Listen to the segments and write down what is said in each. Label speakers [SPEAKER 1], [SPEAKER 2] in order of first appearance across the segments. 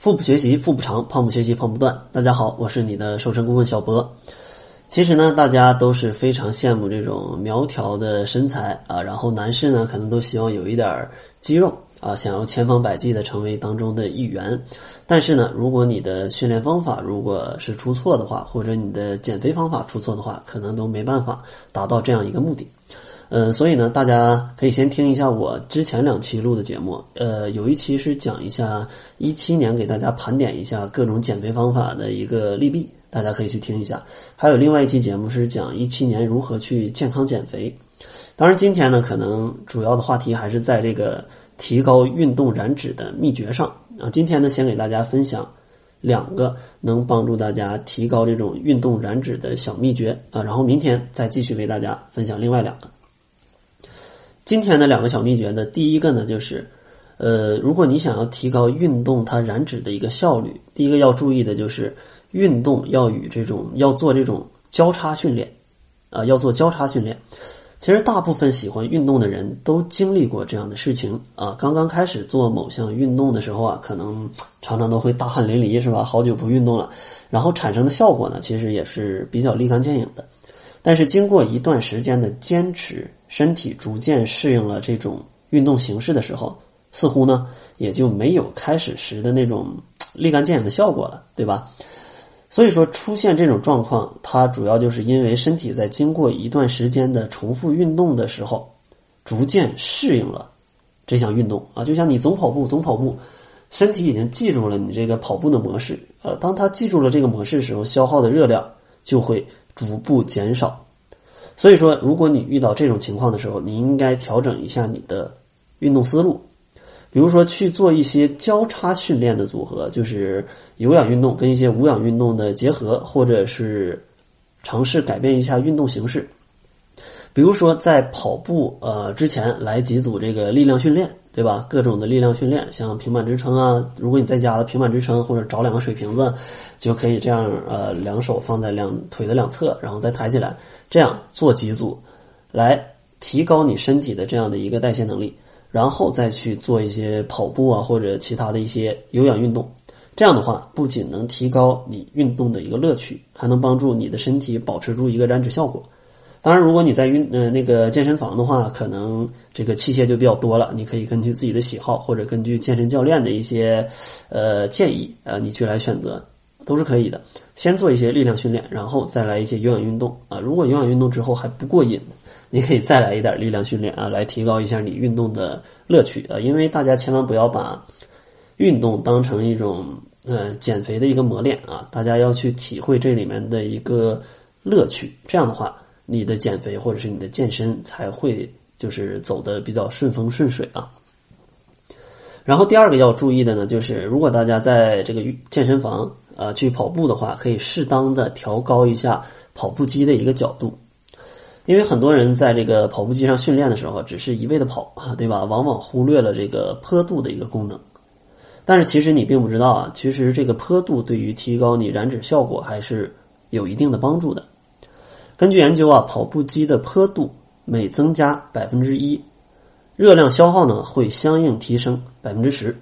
[SPEAKER 1] 腹部学习腹部长，胖不学习胖不断。大家好，我是你的瘦身顾问小博。其实呢，大家都是非常羡慕这种苗条的身材啊，然后男士呢，可能都希望有一点肌肉啊，想要千方百计的成为当中的一员。但是呢，如果你的训练方法如果是出错的话，或者你的减肥方法出错的话，可能都没办法达到这样一个目的。呃，所以呢，大家可以先听一下我之前两期录的节目。呃，有一期是讲一下一七年给大家盘点一下各种减肥方法的一个利弊，大家可以去听一下。还有另外一期节目是讲一七年如何去健康减肥。当然，今天呢，可能主要的话题还是在这个提高运动燃脂的秘诀上啊。今天呢，先给大家分享两个能帮助大家提高这种运动燃脂的小秘诀啊，然后明天再继续为大家分享另外两个。今天的两个小秘诀呢，第一个呢就是，呃，如果你想要提高运动它燃脂的一个效率，第一个要注意的就是运动要与这种要做这种交叉训练，啊，要做交叉训练。其实大部分喜欢运动的人都经历过这样的事情啊，刚刚开始做某项运动的时候啊，可能常常都会大汗淋漓，是吧？好久不运动了，然后产生的效果呢，其实也是比较立竿见影的。但是经过一段时间的坚持，身体逐渐适应了这种运动形式的时候，似乎呢也就没有开始时的那种立竿见影的效果了，对吧？所以说出现这种状况，它主要就是因为身体在经过一段时间的重复运动的时候，逐渐适应了这项运动啊。就像你总跑步，总跑步，身体已经记住了你这个跑步的模式，呃，当他记住了这个模式时候，消耗的热量就会。逐步减少，所以说，如果你遇到这种情况的时候，你应该调整一下你的运动思路，比如说去做一些交叉训练的组合，就是有氧运动跟一些无氧运动的结合，或者是尝试改变一下运动形式，比如说在跑步呃之前来几组这个力量训练。对吧？各种的力量训练，像平板支撑啊，如果你在家的平板支撑，或者找两个水瓶子，就可以这样，呃，两手放在两腿的两侧，然后再抬起来，这样做几组，来提高你身体的这样的一个代谢能力，然后再去做一些跑步啊，或者其他的一些有氧运动。这样的话，不仅能提高你运动的一个乐趣，还能帮助你的身体保持住一个燃脂效果。当然，如果你在运呃那个健身房的话，可能这个器械就比较多了。你可以根据自己的喜好，或者根据健身教练的一些呃建议，呃，你去来选择，都是可以的。先做一些力量训练，然后再来一些有氧运动啊。如果有氧运动之后还不过瘾，你可以再来一点力量训练啊，来提高一下你运动的乐趣啊。因为大家千万不要把运动当成一种呃减肥的一个磨练啊，大家要去体会这里面的一个乐趣。这样的话。你的减肥或者是你的健身才会就是走的比较顺风顺水啊。然后第二个要注意的呢，就是如果大家在这个健身房呃去跑步的话，可以适当的调高一下跑步机的一个角度，因为很多人在这个跑步机上训练的时候，只是一味的跑啊，对吧？往往忽略了这个坡度的一个功能。但是其实你并不知道啊，其实这个坡度对于提高你燃脂效果还是有一定的帮助的。根据研究啊，跑步机的坡度每增加百分之一，热量消耗呢会相应提升百分之十。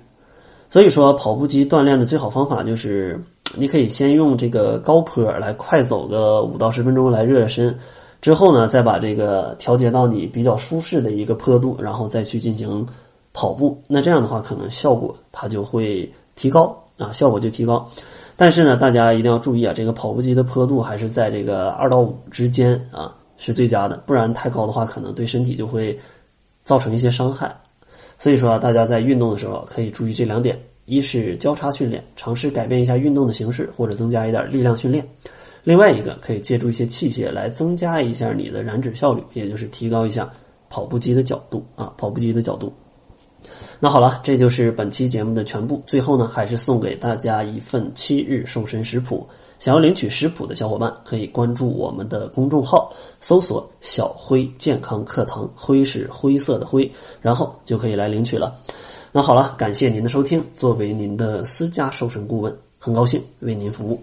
[SPEAKER 1] 所以说，跑步机锻炼的最好方法就是，你可以先用这个高坡来快走个五到十分钟来热热身，之后呢再把这个调节到你比较舒适的一个坡度，然后再去进行跑步。那这样的话，可能效果它就会提高啊，效果就提高。但是呢，大家一定要注意啊，这个跑步机的坡度还是在这个二到五之间啊，是最佳的。不然太高的话，可能对身体就会造成一些伤害。所以说啊，大家在运动的时候可以注意这两点：一是交叉训练，尝试改变一下运动的形式，或者增加一点力量训练；另外一个可以借助一些器械来增加一下你的燃脂效率，也就是提高一下跑步机的角度啊，跑步机的角度。那好了，这就是本期节目的全部。最后呢，还是送给大家一份七日瘦身食谱。想要领取食谱的小伙伴，可以关注我们的公众号，搜索“小辉健康课堂”，灰是灰色的灰，然后就可以来领取了。那好了，感谢您的收听。作为您的私家瘦身顾问，很高兴为您服务。